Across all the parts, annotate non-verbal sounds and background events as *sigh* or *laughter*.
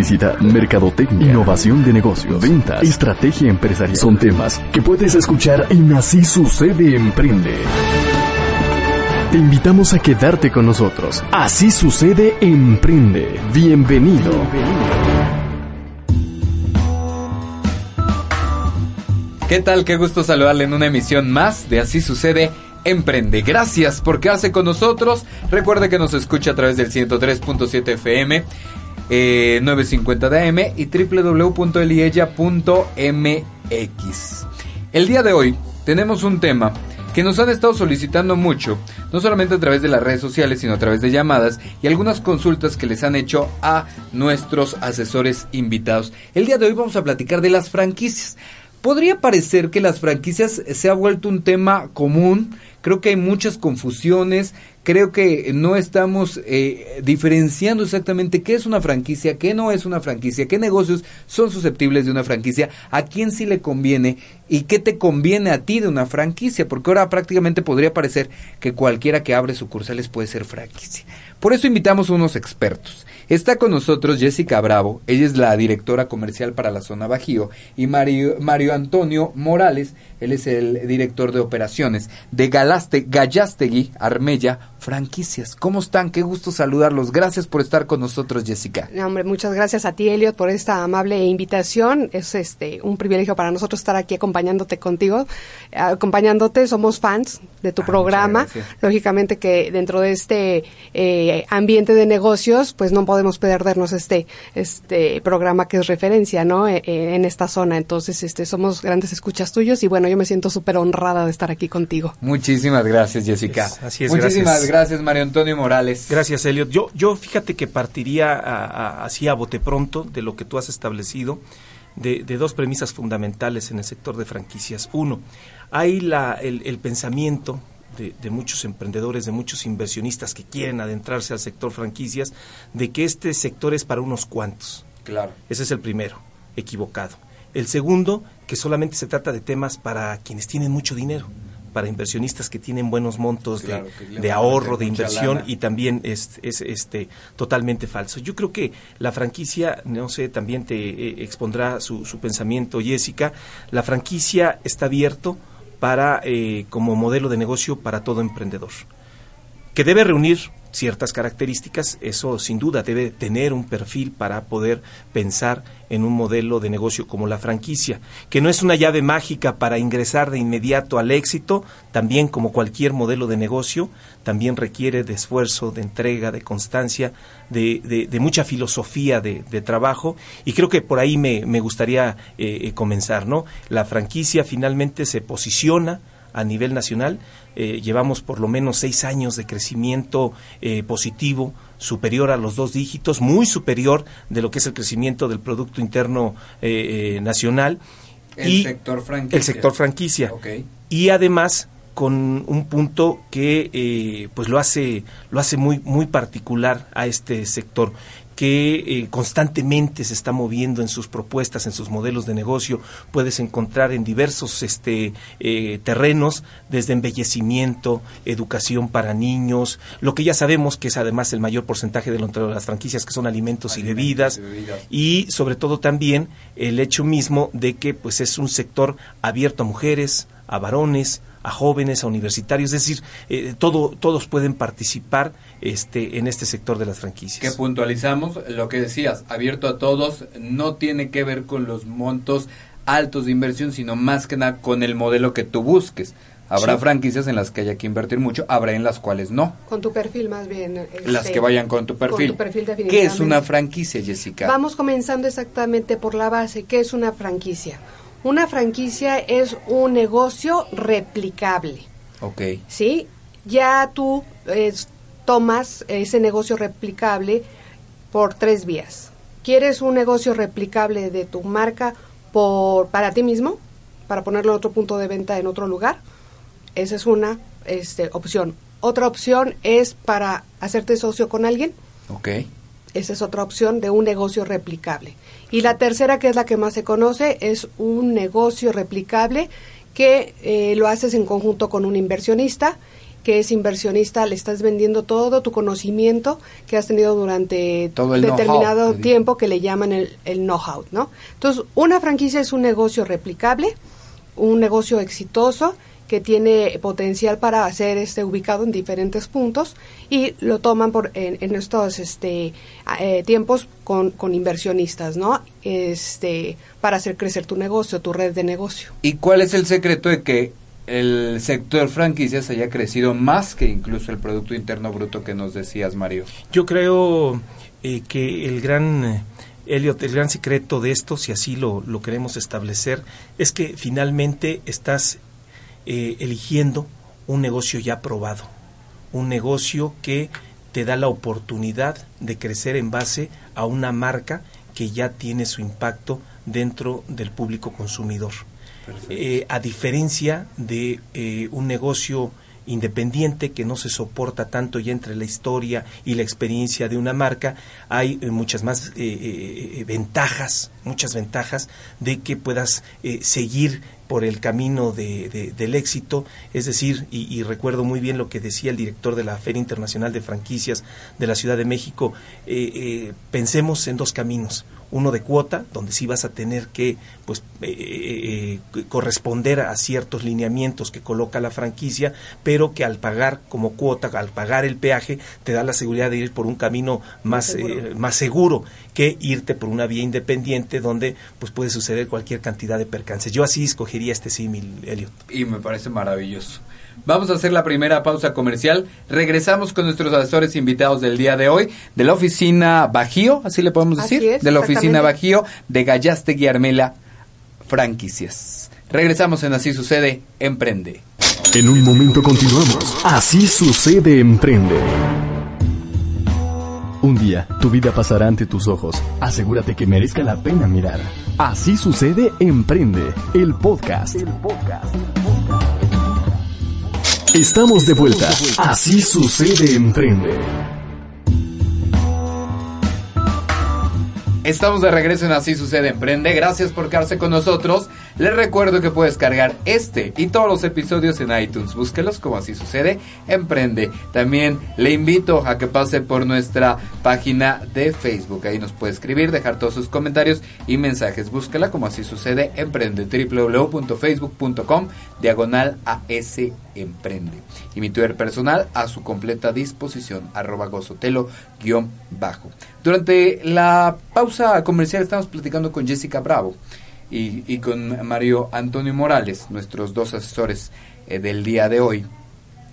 publicidad, mercadotecnia, innovación de negocios, ventas, estrategia empresarial. Son temas que puedes escuchar en Así Sucede Emprende. Te invitamos a quedarte con nosotros. Así sucede Emprende. Bienvenido. ¿Qué tal? Qué gusto saludarle en una emisión más de Así sucede Emprende. Gracias por quedarse con nosotros. Recuerde que nos escucha a través del 103.7 FM. 950 de AM y www.eliella.mx. El día de hoy tenemos un tema que nos han estado solicitando mucho, no solamente a través de las redes sociales, sino a través de llamadas y algunas consultas que les han hecho a nuestros asesores invitados. El día de hoy vamos a platicar de las franquicias. Podría parecer que las franquicias se ha vuelto un tema común, creo que hay muchas confusiones, creo que no estamos eh, diferenciando exactamente qué es una franquicia, qué no es una franquicia, qué negocios son susceptibles de una franquicia, a quién sí le conviene y qué te conviene a ti de una franquicia, porque ahora prácticamente podría parecer que cualquiera que abre sucursales puede ser franquicia. Por eso invitamos a unos expertos. Está con nosotros Jessica Bravo, ella es la directora comercial para la zona Bajío, y Mario, Antonio Morales, él es el director de operaciones de Galaste, Gallastegui Armella Franquicias. ¿Cómo están? Qué gusto saludarlos. Gracias por estar con nosotros, Jessica. hombre, muchas gracias a ti, Elliot, por esta amable invitación. Es este un privilegio para nosotros estar aquí acompañándote contigo, acompañándote. Somos fans de tu ah, programa. Lógicamente que dentro de este eh, ambiente de negocios, pues no podemos perdernos este este programa que es referencia, ¿no? E, e, en esta zona. Entonces, este somos grandes escuchas tuyos y bueno, yo me siento súper honrada de estar aquí contigo. Muchísimas gracias, Jessica. así es, Muchísimas gracias. Mario Antonio Morales. Gracias, Elliot. Yo, yo fíjate que partiría así a bote pronto de lo que tú has establecido. De, dos premisas fundamentales en el sector de franquicias. Uno, hay la, el, pensamiento de, muchos emprendedores, de muchos inversionistas que quieren adentrarse al sector franquicias, de que este sector es para unos cuantos. Claro. Ese es el primero, equivocado. El segundo, que solamente se trata de temas para quienes tienen mucho dinero para inversionistas que tienen buenos montos de, ahorro, de inversión y también es, es, este totalmente falso. Yo creo que la franquicia, no sé, también te eh, expondrá su, su, pensamiento Jessica, la franquicia está abierto para eh, como modelo de negocio para todo emprendedor, que debe reunir ciertas características, eso sin duda debe tener un perfil para poder pensar en un modelo de negocio como la franquicia, que no es una llave mágica para ingresar de inmediato al éxito, también como cualquier modelo de negocio, también requiere de esfuerzo, de entrega, de constancia, de, de, mucha filosofía de, trabajo, y creo que por ahí me, me gustaría eh, eh, comenzar, ¿no? La franquicia finalmente se posiciona a nivel nacional. Eh, llevamos por lo menos seis años de crecimiento eh, positivo, superior a los dos dígitos, muy superior de lo que es el crecimiento del Producto Interno eh, Nacional. El y sector franquicia. El sector franquicia. Y además con un punto que pues lo hace lo hace muy muy particular a este sector que eh, constantemente se está moviendo en sus propuestas, en sus modelos de negocio. Puedes encontrar en diversos este, eh, terrenos, desde embellecimiento, educación para niños, lo que ya sabemos que es además el mayor porcentaje de, las franquicias, que son alimentos, y, bebidas, y, bebidas, y sobre todo también el hecho mismo de que pues es un sector abierto a mujeres, a varones, a jóvenes, a universitarios, es decir, eh, todo, todos pueden participar este, en este sector de las franquicias. Que puntualizamos lo que decías, abierto a todos, no tiene que ver con los montos altos de inversión, sino más que nada con el modelo que tú busques. Habrá franquicias en las que haya que invertir mucho, habrá en las cuales no. Con tu perfil más bien. las este, que vayan con tu perfil. Con tu perfil ¿Qué es una franquicia, Jessica? Vamos comenzando exactamente por la base. ¿Qué es una franquicia? Una franquicia es un negocio replicable. Ok. ¿Sí? Ya tú tomas ese negocio replicable por tres vías. ¿Quieres un negocio replicable de tu marca por para ti mismo? Para ponerlo en otro punto de venta en otro lugar. Esa es una este, opción. Otra opción es para hacerte socio con alguien. Ok. Esa es otra opción de un negocio replicable. Y la tercera, que es la que más se conoce, es un negocio replicable que eh, lo haces en conjunto con un inversionista que es inversionista, le estás vendiendo todo tu conocimiento que has tenido durante todo el determinado tiempo que le llaman el, el know-how, ¿no? Entonces, una franquicia es un negocio replicable, un negocio exitoso que tiene potencial para ser este ubicado en diferentes puntos y lo toman por en, estos este eh, tiempos con, con, inversionistas no este para hacer crecer tu negocio tu red de negocio. Y cuál es el secreto de que el sector franquicias haya crecido más que incluso el producto interno bruto que nos decías Mario yo creo eh, que el gran Elliot, el gran secreto de esto, si así lo, lo queremos establecer, es que finalmente estás eh, eligiendo un negocio ya probado, un negocio que te da la oportunidad de crecer en base a una marca que ya tiene su impacto dentro del público consumidor. Eh, a diferencia de eh, un negocio independiente que no se soporta tanto ya entre la historia y la experiencia de una marca, hay muchas más ventajas, muchas ventajas de que puedas seguir por el camino de, del éxito, es decir, y, recuerdo muy bien lo que decía el director de la Feria Internacional de Franquicias de la Ciudad de México, eh, eh, pensemos en dos caminos, uno de cuota, donde sí vas a tener que pues eh, corresponder a ciertos lineamientos que coloca la franquicia, pero que al pagar como cuota, al pagar el peaje, te da la seguridad de ir por un camino más, más seguro que irte por una vía independiente donde pues puede suceder cualquier cantidad de percances. Yo así escogería este símil, Elliot. Y me parece maravilloso. Vamos a hacer la primera pausa comercial. Regresamos con nuestros asesores invitados del día de hoy, de la oficina Bajío, así le podemos decir, de la oficina Bajío de Gallaste Guiarmela Franquicias. Regresamos en Así Sucede, Emprende. En un momento continuamos. Así Sucede, Emprende. Un día, tu vida pasará ante tus ojos. Asegúrate que merezca la pena mirar. Así sucede Emprende, el podcast. El podcast. Estamos de vuelta. Así sucede Emprende. Estamos de regreso en Así Sucede Emprende. Gracias por quedarse con nosotros. Les recuerdo que puedes cargar este y todos los episodios en iTunes. Búsquelos como Así Sucede Emprende. También le invito a que pase por nuestra página de Facebook. Ahí nos puede escribir, dejar todos sus comentarios y mensajes. Búsquela como Así Sucede Emprende. www.facebook.com diagonal AS Emprende. Y mi Twitter personal a su completa disposición. Arroba gozotelo guion bajo. Durante la pausa comercial estamos platicando con Jessica Bravo y, con Mario Antonio Morales, nuestros dos asesores eh, del día de hoy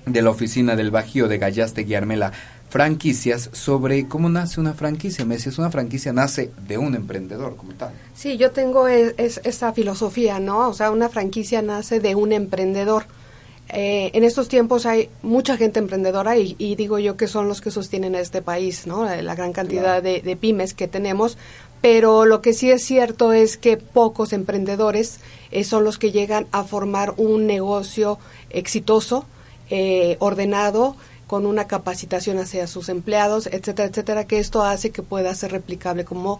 de la oficina del Bajío de Gallaste Guiarmela franquicias sobre cómo nace una franquicia. Me decías, una franquicia nace de un emprendedor como tal. Sí, yo tengo e, esa filosofía, ¿no? O sea, una franquicia nace de un emprendedor. Eh, en estos tiempos hay mucha gente emprendedora y, digo yo que son los que sostienen a este país, ¿no? La, gran cantidad de, pymes que tenemos, pero lo que sí es cierto es que pocos emprendedores eh, son los que llegan a formar un negocio exitoso, eh, ordenado, con una capacitación hacia sus empleados, etcétera, etcétera, que esto hace que pueda ser replicable como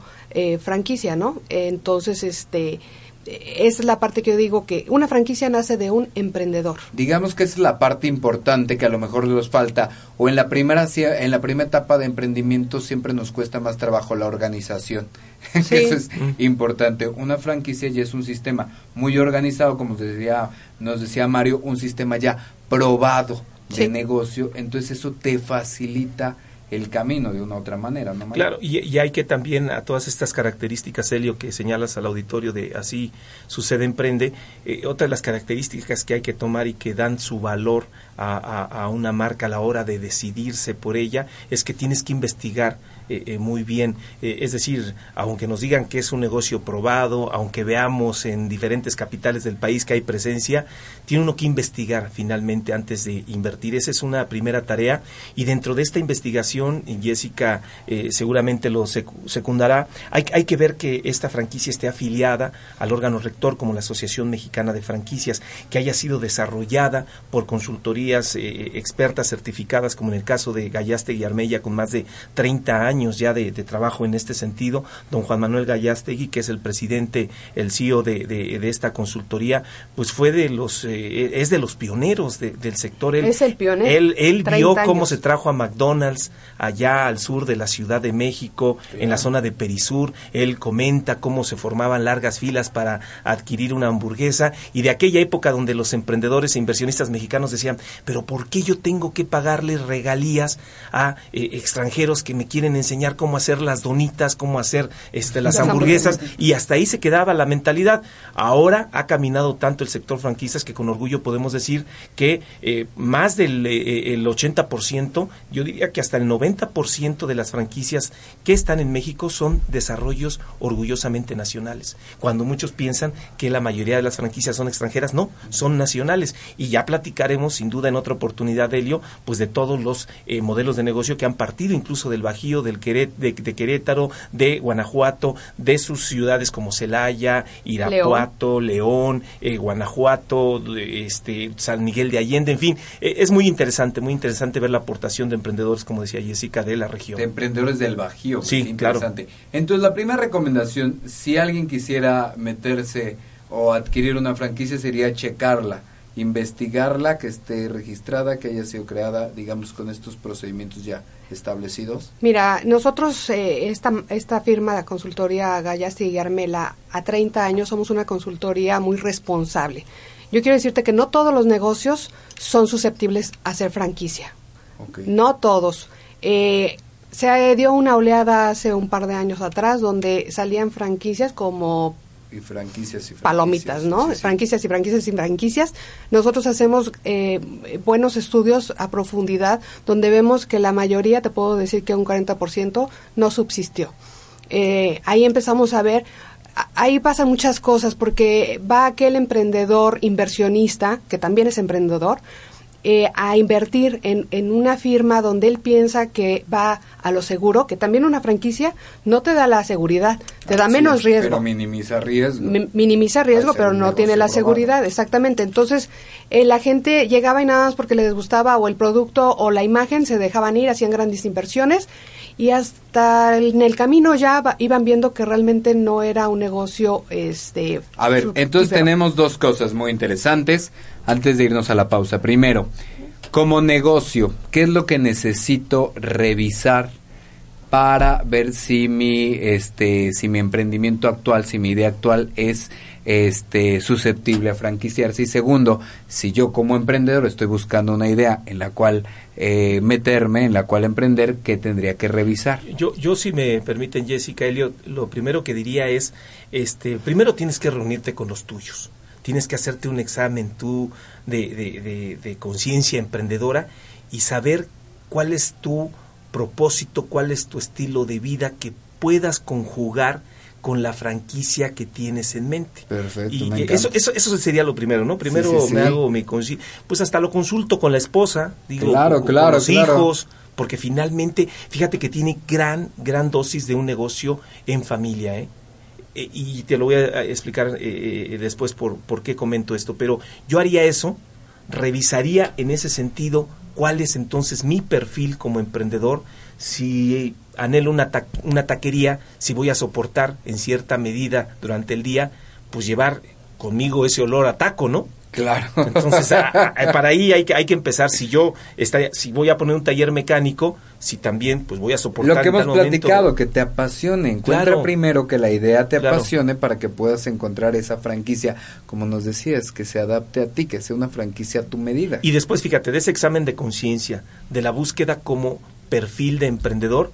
franquicia, ¿no? entonces, este es la parte que yo digo que una franquicia nace de un emprendedor. Digamos que es la parte importante que a lo mejor nos falta o en la primera en la primera etapa de emprendimiento siempre nos cuesta más trabajo la organización. *laughs* Eso es importante. Una franquicia ya es un sistema muy organizado, como decía, nos decía Mario, un sistema ya probado de negocio, entonces eso te facilita el camino de una u otra manera. ¿no, claro, y, hay que también a todas estas características, Helio, que señalas al auditorio de así sucede emprende, eh, otra de las características que hay que tomar y que dan su valor a, a una marca a la hora de decidirse por ella es que tienes que investigar eh, eh, muy bien. Eh, es decir, aunque nos digan que es un negocio probado, aunque veamos en diferentes capitales del país que hay presencia, tiene uno que investigar finalmente antes de invertir. Esa es una primera tarea y dentro de esta investigación, Jessica seguramente lo secundará, hay, hay que ver que esta franquicia esté afiliada al órgano rector como la Asociación Mexicana de Franquicias, que haya sido desarrollada por consultorías expertas certificadas como en el caso de Gallaste y Armella con más de 30 años años ya de, trabajo en este sentido. Don Juan Manuel Gallastegui, que es el presidente, el CEO de, esta consultoría, pues fue de los, eh, es de los pioneros del sector. Él, es el pionero. Él, él vio cómo se trajo a McDonald's allá al sur de la Ciudad de México, en la zona de Perisur. Él comenta cómo se formaban largas filas para adquirir una hamburguesa y de aquella época donde los emprendedores e inversionistas mexicanos decían, pero ¿por qué yo tengo que pagarle regalías a eh, extranjeros que me quieren enseñar cómo hacer las donitas, cómo hacer este, las, hamburguesas? Y hasta ahí se quedaba la mentalidad. Ahora ha caminado tanto el sector franquistas que con orgullo podemos decir que eh, más del eh, el 80%, yo diría que hasta el 90% de las franquicias que están en México son desarrollos orgullosamente nacionales. Cuando muchos piensan que la mayoría de las franquicias son extranjeras, no, son nacionales. Y ya platicaremos sin duda en otra oportunidad, Helio, pues de todos los eh, modelos de negocio que han partido incluso del Bajío, del de, Querétaro, de Guanajuato, de sus ciudades como Celaya, Irapuato, León, eh, Guanajuato, este, San Miguel de Allende, en fin, eh, es muy interesante, muy interesante ver la aportación de emprendedores, como decía Jessica, de la región. De emprendedores del Bajío. Sí, interesante. Entonces, la primera recomendación, si alguien quisiera meterse o adquirir una franquicia, sería checarla investigarla, que esté registrada, que haya sido creada, digamos, con estos procedimientos ya establecidos? Mira, nosotros, eh, esta, esta firma de consultoría Gallasti y Armela, a 30 años somos una consultoría muy responsable. Yo quiero decirte que no todos los negocios son susceptibles a ser franquicia. No todos. Eh, se dio una oleada hace un par de años atrás donde salían franquicias como y franquicias y palomitas, ¿no? Franquicias y franquicias y franquicias. Nosotros hacemos eh, buenos estudios a profundidad donde vemos que la mayoría, te puedo decir que un 40% no subsistió. Eh, ahí empezamos a ver, ahí pasan muchas cosas porque va aquel emprendedor inversionista, que también es emprendedor, eh, a invertir en, en, una firma donde él piensa que va a lo seguro, que también una franquicia no te da la seguridad, te da menos riesgo. Pero minimiza riesgo. minimiza riesgo, pero no tiene la seguridad, exactamente. Entonces, eh, la gente llegaba y nada más porque les gustaba o el producto o la imagen, se dejaban ir, hacían grandes inversiones y hasta en el camino ya iban viendo que realmente no era un negocio este a ver entonces tenemos dos cosas muy interesantes antes de irnos a la pausa. Primero como negocio qué es lo que necesito revisar para ver si mi este si mi emprendimiento actual si mi idea actual es este, susceptible a franquiciarse. Y segundo, si yo como emprendedor estoy buscando una idea en la cual eh, meterme, en la cual emprender, ¿qué tendría que revisar? Yo, yo si me permiten, Jessica, Elliot, lo primero que diría es, este, primero tienes que reunirte con los tuyos. Tienes que hacerte un examen tú de, de, de conciencia emprendedora y saber cuál es tu propósito, cuál es tu estilo de vida que puedas conjugar con la franquicia que tienes en mente. Perfecto. Y eso, eso, eso sería lo primero, ¿no? Primero me hago pues hasta lo consulto con la esposa, digo, claro, con, claro, los hijos, porque finalmente, fíjate que tiene gran, gran dosis de un negocio en familia, ¿eh? e, y te lo voy a explicar eh, eh, después por, por qué comento esto, pero yo haría eso, revisaría en ese sentido cuál es entonces mi perfil como emprendedor, si anhelo una, una taquería, si voy a soportar en cierta medida durante el día, pues llevar conmigo ese olor a taco, ¿no? Claro. Entonces, *laughs* para ahí hay que, hay que empezar. Si yo está, si voy a poner un taller mecánico, si también pues voy a soportar. Lo que hemos platicado, que te apasione. Encuentra primero que la idea te apasione para que puedas encontrar esa franquicia, como nos decías, que se adapte a ti, que sea una franquicia a tu medida. Y después, fíjate, de ese examen de conciencia, de la búsqueda como perfil de emprendedor,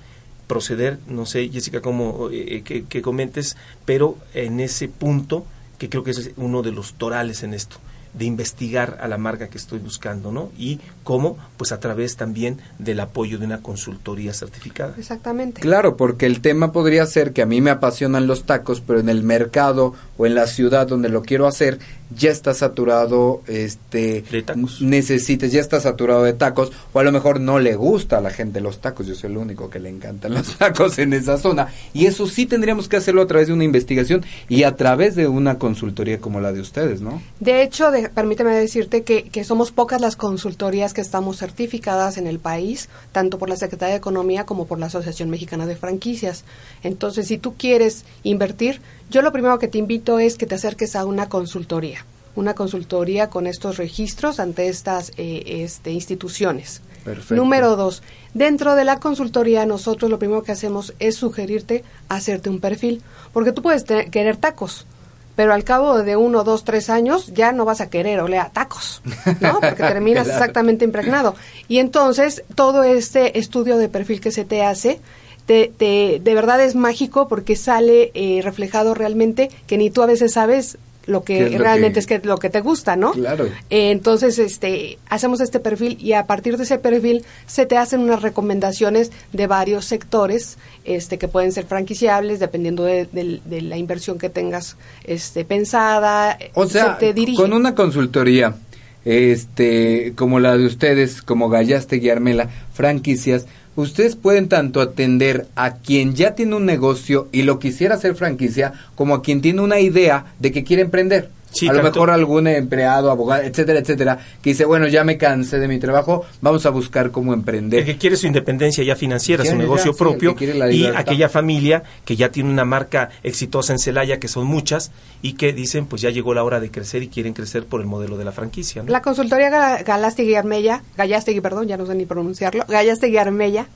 proceder, no sé, Jessica, cómo eh, que, comentes, pero en ese punto, que creo que es uno de los torales en esto, de investigar a la marca que estoy buscando, ¿no? Y cómo, pues a través también del apoyo de una consultoría certificada. Exactamente. Claro, porque el tema podría ser que a mí me apasionan los tacos, pero en el mercado o en la ciudad donde lo quiero hacer ya está saturado, este, de tacos. necesites, ya está saturado de tacos, o a lo mejor no le gusta a la gente los tacos, yo soy el único que le encantan los *laughs* tacos en esa zona, y eso sí tendríamos que hacerlo a través de una investigación y a través de una consultoría como la de ustedes, ¿no? De hecho, permíteme decirte que, que somos pocas las consultorías que estamos certificadas en el país, tanto por la Secretaría de Economía como por la Asociación Mexicana de Franquicias. Entonces, si tú quieres invertir, yo lo primero que te invito es que te acerques a una consultoría, una consultoría con estos registros ante estas eh, este, instituciones. Perfecto. Número dos, dentro de la consultoría nosotros lo primero que hacemos es sugerirte hacerte un perfil, porque tú puedes querer tacos, pero al cabo de uno, dos, tres años ya no vas a querer oler a tacos, ¿no? *laughs* Porque terminas exactamente impregnado. Y entonces todo este estudio de perfil que se te hace de verdad es mágico porque sale eh, reflejado realmente que ni tú a veces sabes lo que realmente es que lo que te gusta, ¿no? Claro. Eh, entonces, este, hacemos este perfil y a partir de ese perfil se te hacen unas recomendaciones de varios sectores, este, que pueden ser franquiciables dependiendo de, la inversión que tengas, este, pensada. O sea, con una consultoría, este, como la de ustedes, como Gallaste y Armela, franquicias, ustedes pueden tanto atender a quien ya tiene un negocio y lo quisiera hacer franquicia, como a quien tiene una idea de que quiere emprender a lo mejor algún empleado, abogado, etcétera, etcétera, que dice, bueno, ya me cansé de mi trabajo, vamos a buscar cómo emprender. El que quiere su independencia ya financiera, su negocio propio, y aquella familia que ya tiene una marca exitosa en Celaya, que son muchas, y que dicen, pues ya llegó la hora de crecer y quieren crecer por el modelo de la franquicia. La consultoría Galastegui Armella, Gallastegui, perdón, ya no sé ni pronunciarlo, Gallastegui Armella,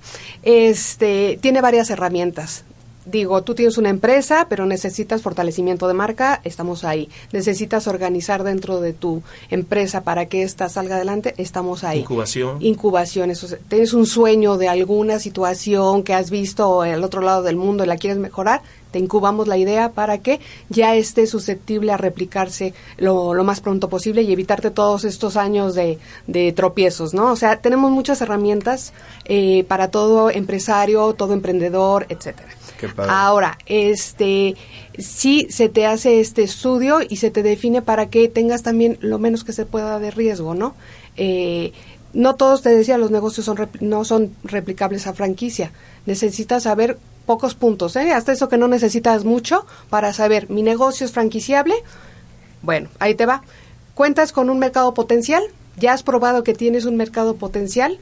este, tiene varias herramientas digo, tú tienes una empresa, pero necesitas fortalecimiento de marca, estamos ahí. Necesitas organizar dentro de tu empresa para que ésta salga adelante, estamos ahí. Incubación. Incubación, eso, tienes un sueño de alguna situación que has visto al otro lado del mundo y la quieres mejorar, te incubamos la idea para que ya esté susceptible a replicarse lo, más pronto posible y evitarte todos estos años de, de tropiezos, ¿no? O sea, tenemos muchas herramientas eh, para todo empresario, todo emprendedor, etcétera. Ahora, este, sí se te hace este estudio y se te define para que tengas también lo menos que se pueda de riesgo, ¿no? Eh, no todos, te decía, los negocios son no son replicables a franquicia. Necesitas saber pocos puntos, ¿eh? Hasta eso que no necesitas mucho para saber, mi negocio es franquiciable. Bueno, ahí te va. ¿Cuentas con un mercado potencial? ¿Ya has probado que tienes un mercado potencial?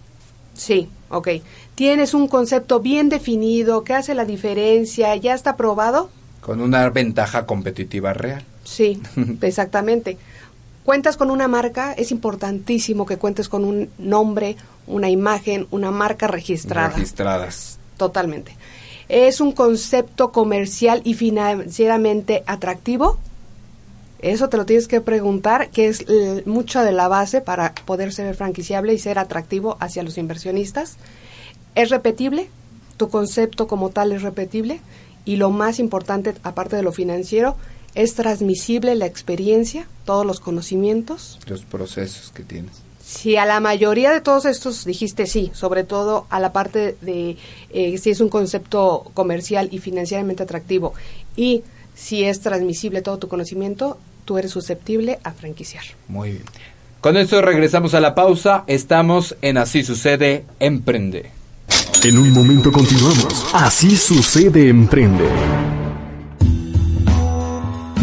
Sí, ok. ¿Tienes un concepto bien definido que hace la diferencia? ¿Ya está probado? Con una ventaja competitiva real. Sí, *laughs* exactamente. ¿Cuentas con una marca? Es importantísimo que cuentes con un nombre, una imagen, una marca registrada. Registradas. Totalmente. ¿Es un concepto comercial y financieramente atractivo? Eso te lo tienes que preguntar, que es mucha de la base para poder ser franquiciable y ser atractivo hacia los inversionistas. ¿Es repetible? ¿Tu concepto como tal es repetible? Y lo más importante, aparte de lo financiero, ¿es transmisible la experiencia, todos los conocimientos? Los procesos que tienes. Si a la mayoría de todos estos dijiste sí, sobre todo a la parte de eh, si es un concepto comercial y financieramente atractivo y si es transmisible todo tu conocimiento, tú eres susceptible a franquiciar. Muy bien. Con esto regresamos a la pausa. Estamos en Así sucede, emprende. En un momento continuamos. Así sucede, emprende.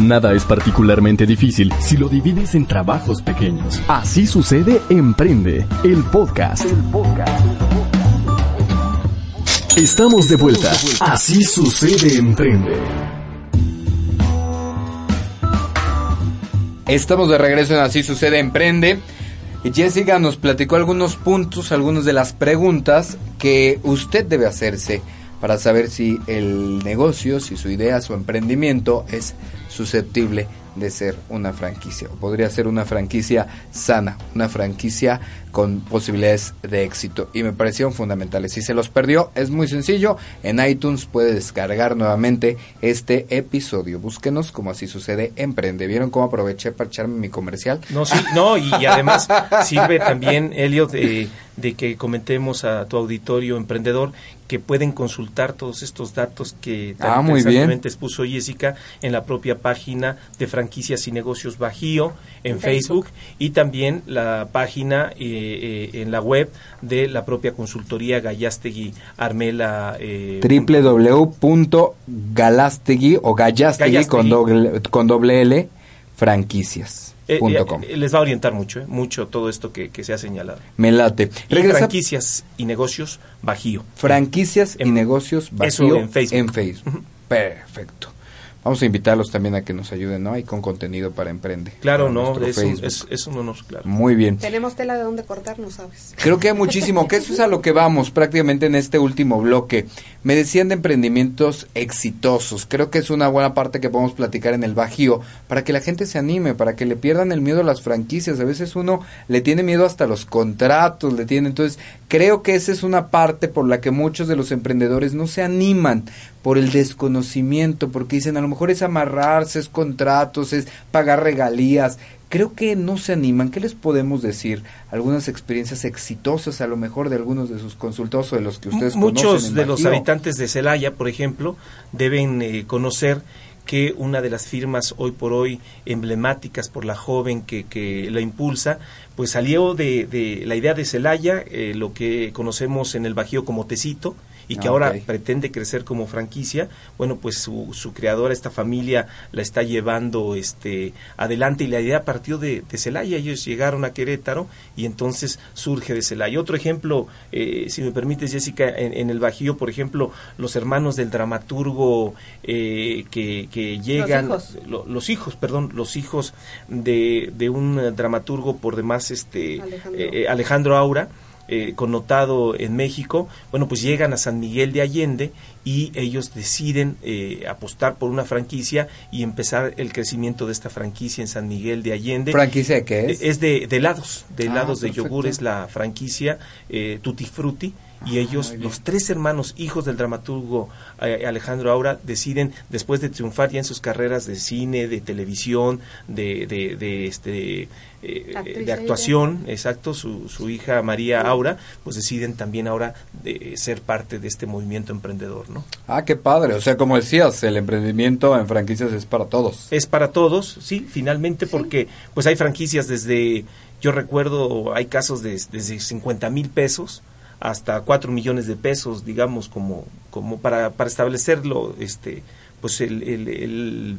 Nada es particularmente difícil si lo divides en trabajos pequeños. Así sucede, emprende. El podcast. El podcast. Estamos de vuelta. Así sucede, emprende. Estamos de regreso en Así Sucede Emprende. Y Jessica nos platicó algunos puntos, algunas de las preguntas que usted debe hacerse para saber si el negocio, si su idea, su emprendimiento es susceptible de ser una franquicia. O podría ser una franquicia sana, una franquicia con posibilidades de éxito. Y me parecieron fundamentales. Si se los perdió, es muy sencillo. En iTunes puede descargar nuevamente este episodio. Búsquenos como así sucede Emprende. ¿Vieron cómo aproveché para echarme mi comercial? No, sí, no, y, además *laughs* sirve también, Elliot, de de que comentemos a tu auditorio emprendedor que pueden consultar todos estos datos que tan ah, muy bien. expuso Jessica en la propia página de franquicias y negocios Bajío en Facebook. y también la página eh, eh, en la web de la propia consultoría Gallastegui Armela eh, www.galastegui o Gallastegui, Con, doble, con doble L franquicias. Eh, eh, les va a orientar mucho, eh, mucho todo esto que, se ha señalado. Me late. franquicias y negocios Bajío. Franquicias y negocios Bajío en Facebook. En Facebook. Perfecto. Vamos a invitarlos también a que nos ayuden, ¿no? Ahí con contenido para Emprende. Claro, no, es un, es, un, honor, claro. Muy bien. Tenemos tela de dónde cortar, no sabes. Creo que hay muchísimo, que eso es a lo que vamos prácticamente en este último bloque. Me decían de emprendimientos exitosos. Creo que es una buena parte que podemos platicar en el Bajío para que la gente se anime, para que le pierdan el miedo a las franquicias. A veces uno le tiene miedo hasta los contratos, le tiene. Entonces, creo que esa es una parte por la que muchos de los emprendedores no se animan por el desconocimiento, porque dicen a lo mejor es amarrarse, es contratos, es pagar regalías. Creo que no se animan. ¿Qué les podemos decir? Algunas experiencias exitosas, a lo mejor de algunos de sus consultados o de los que ustedes Muchos de los habitantes de Celaya, por ejemplo, deben eh, conocer que una de las firmas hoy por hoy emblemáticas por la joven que, que la impulsa, pues salió de, de la idea de Celaya, eh, lo que conocemos en el Bajío como Tecito, y que ahora pretende crecer como franquicia, bueno, pues su, su creadora, esta familia, la está llevando este adelante y la idea partió de, de Celaya. Ellos llegaron a Querétaro y entonces surge de Celaya. Otro ejemplo, eh, si me permites, Jessica, en, el Bajío, por ejemplo, los hermanos del dramaturgo eh, que, que, llegan, los hijos. los hijos, perdón, los hijos de, de un dramaturgo por demás, este Alejandro eh, Aura eh, connotado en México, bueno, pues llegan a San Miguel de Allende y ellos deciden eh, apostar por una franquicia y empezar el crecimiento de esta franquicia en San Miguel de Allende. ¿Franquicia de qué es? Es de, helados, de ah, helados de yogur, es la franquicia eh, Tutti Frutti y ah, ellos, los tres hermanos, hijos del dramaturgo eh, Alejandro Aura, deciden, después de triunfar ya en sus carreras de cine, de televisión, de, de, este, eh, de actuación, exacto, su, su hija María Aura, pues deciden también ahora de ser parte de este movimiento emprendedor, ¿no? Ah, qué padre, o sea, como decías, el emprendimiento en franquicias es para todos. Es para todos, sí, finalmente, porque pues hay franquicias desde, yo recuerdo, hay casos de, desde 50 mil pesos, hasta 4 millones de pesos, digamos, como, como para, para establecerlo, este, pues el, el,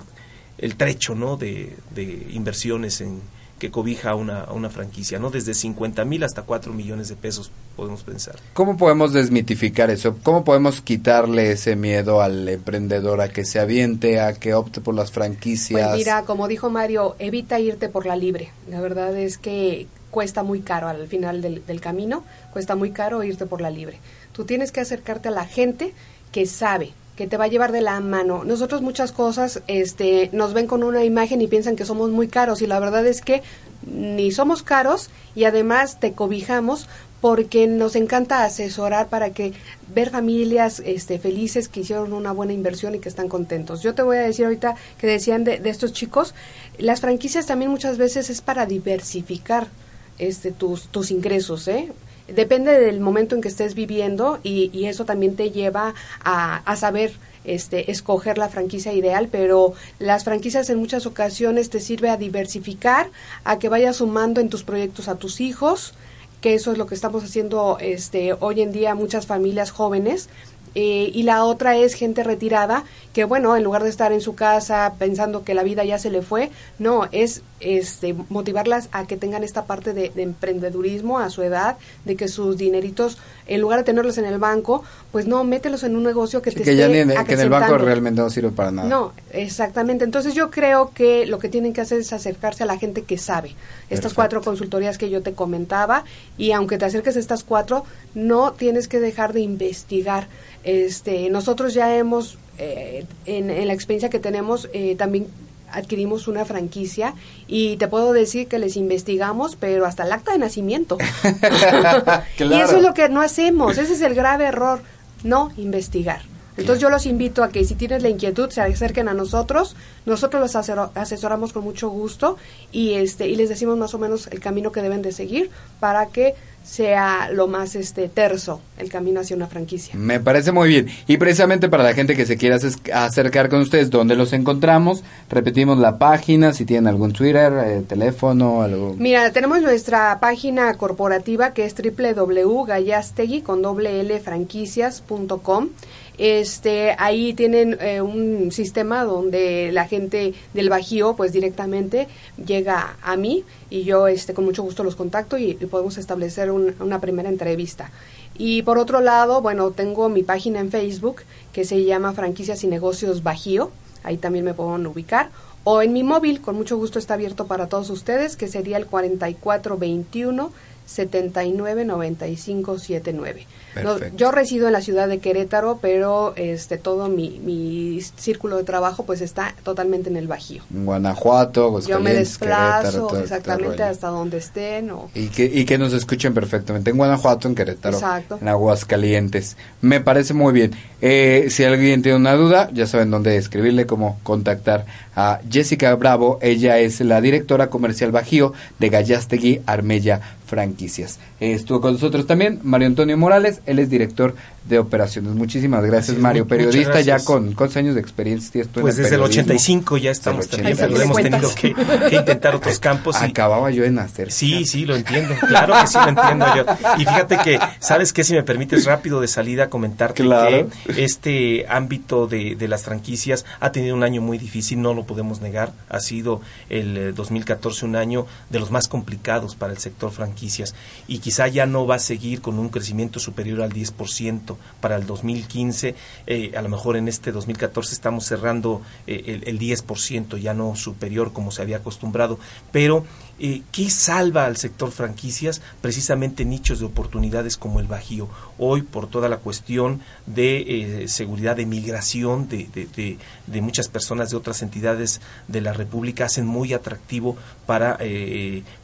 el, trecho, ¿no? De, de inversiones en, que cobija una, una franquicia, ¿no? Desde 50 mil hasta 4 millones de pesos, podemos pensar. ¿Cómo podemos desmitificar eso? ¿Cómo podemos quitarle ese miedo al emprendedor a que se aviente, a que opte por las franquicias? Pues mira, como dijo Mario, evita irte por la libre. La verdad es que cuesta muy caro al final del, camino, cuesta muy caro irte por la libre. Tú tienes que acercarte a la gente que sabe, que te va a llevar de la mano. Nosotros muchas cosas este, nos ven con una imagen y piensan que somos muy caros y la verdad es que ni somos caros y además te cobijamos porque nos encanta asesorar para que ver familias este, felices que hicieron una buena inversión y que están contentos. Yo te voy a decir ahorita que decían de, de estos chicos, las franquicias también muchas veces es para diversificar este, tus, tus ingresos, ¿eh? Depende del momento en que estés viviendo y, y eso también te lleva a, a saber este, escoger la franquicia ideal, pero las franquicias en muchas ocasiones te sirve a diversificar, a que vayas sumando en tus proyectos a tus hijos, que eso es lo que estamos haciendo este, hoy en día muchas familias jóvenes, eh, y la otra es gente retirada que bueno en lugar de estar en su casa pensando que la vida ya se le fue no es este motivarlas a que tengan esta parte de, emprendedurismo a su edad de que sus dineritos en lugar de tenerlos en el banco pues no mételos en un negocio que te que ya ni en, que en el banco realmente no sirve para nada. No exactamente. Entonces yo creo que lo que tienen que hacer es acercarse a la gente que sabe. Estas cuatro consultorías que yo te comentaba y aunque te acerques a estas cuatro no tienes que dejar de investigar. Este, nosotros ya hemos, eh, en, la experiencia que tenemos, eh, también adquirimos una franquicia y te puedo decir que les investigamos, pero hasta el acta de nacimiento. *laughs* *laughs* Y eso es lo que no hacemos, ese es el grave error, no investigar. Entonces yo los invito a que si tienes la inquietud se acerquen a nosotros, nosotros los asesoramos con mucho gusto y este y les decimos más o menos el camino que deben de seguir para que sea lo más este terso el camino hacia una franquicia. Me parece muy bien. Y precisamente para la gente que se quiera acercar con ustedes, ¿dónde los encontramos? Repetimos la página, si tienen algún Twitter, eh, teléfono, algo. Mira, tenemos nuestra página corporativa que es www.gallastegui con doble L franquicias.com. Este, ahí tienen eh, un sistema donde la gente del Bajío, pues directamente llega a mí y yo, este, con mucho gusto los contacto y, podemos establecer una primera entrevista. Y por otro lado, bueno, tengo mi página en Facebook que se llama Franquicias y Negocios Bajío. Ahí también me pueden ubicar. O en mi móvil, con mucho gusto está abierto para todos ustedes, que sería el 4421 799579 yo resido en la ciudad de Querétaro, pero este todo mi, mi círculo de trabajo pues está totalmente en el Bajío. Guanajuato, Yo me desplazo exactamente hasta donde estén. Y, que, y que nos escuchen perfectamente en Guanajuato, en Querétaro, en Aguascalientes. Me parece muy bien. Eh, si alguien tiene una duda, ya saben dónde escribirle, cómo contactar a Jessica Bravo. Ella es la directora comercial Bajío de Gallastegui Armella Franquicias. Eh, estuvo con nosotros también Mario Antonio Morales, él es director de operaciones. Muchísimas gracias, Mario. Periodista ya con cuántos años de experiencia Pues desde el 85 ya estamos también, pero hemos tenido que, intentar otros campos. Acababa yo de nacer. Sí, sí, lo entiendo. Claro que sí lo entiendo yo. Y fíjate que, ¿sabes qué? Si me permites rápido de salida comentarte que este ámbito de, de las franquicias ha tenido un año muy difícil, no lo podemos negar. Ha sido el 2014 eh, un año de los más complicados para el sector franquicias y quizá ya no va a seguir con un crecimiento superior al 10% para el 2015, eh, a lo mejor en este 2014 estamos cerrando eh, el, el 10%, ya no superior como se había acostumbrado, pero eh, ¿qué salva al sector franquicias? Precisamente nichos de oportunidades como el Bajío. Hoy, por toda la cuestión de seguridad de migración de, de, de, muchas personas de otras entidades de la República, hacen muy atractivo para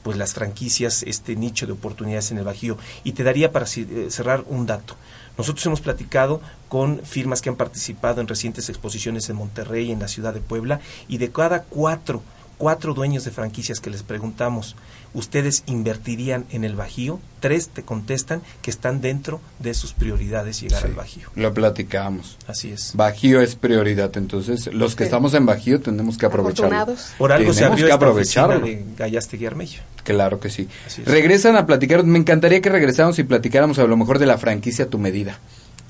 pues las franquicias este nicho de oportunidades en el Bajío. Y te daría para cerrar un dato. Nosotros hemos platicado con firmas que han participado en recientes exposiciones en Monterrey, en la ciudad de Puebla, y de cada cuatro, cuatro dueños de franquicias que les preguntamos, ¿ustedes invertirían en el Bajío? Tres te contestan que están dentro de sus prioridades llegar al Bajío. Lo platicamos. Así es. Bajío es prioridad, entonces los que estamos en Bajío tenemos que aprovecharlo. Por algo se abrió que aprovecharlo. de Gallaste Claro que sí. Regresan a platicar, me encantaría que regresáramos y platicáramos a lo mejor de la franquicia a tu medida.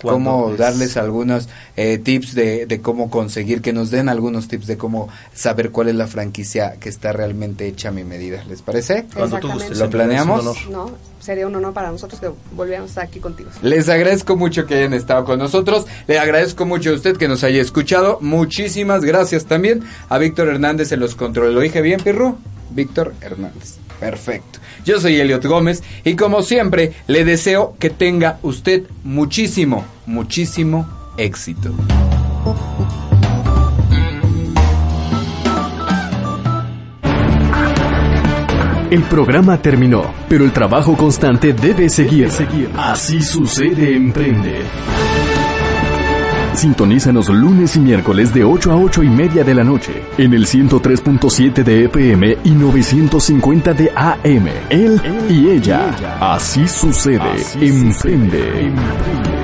Cómo darles algunos eh, tips de, de, cómo conseguir, que nos den algunos tips de cómo saber cuál es la franquicia que está realmente hecha a mi medida. ¿Les parece? Cuando tú ¿Lo planeamos? No, sería un honor para nosotros que volviéramos a estar aquí contigo. Les agradezco mucho que hayan estado con nosotros. Le agradezco mucho a usted que nos haya escuchado. Muchísimas gracias también a Víctor Hernández en los controles. ¿Lo dije bien, Pirru? Víctor Hernández. Perfecto. Yo soy Eliot Gómez y como siempre le deseo que tenga usted muchísimo, muchísimo éxito. El programa terminó, pero el trabajo constante debe seguir. Así sucede Emprende. Sintonízanos lunes y miércoles de 8 a 8 y media de la noche en el 103.7 de FM y 950 de AM. Él y ella. Así sucede. Emprende.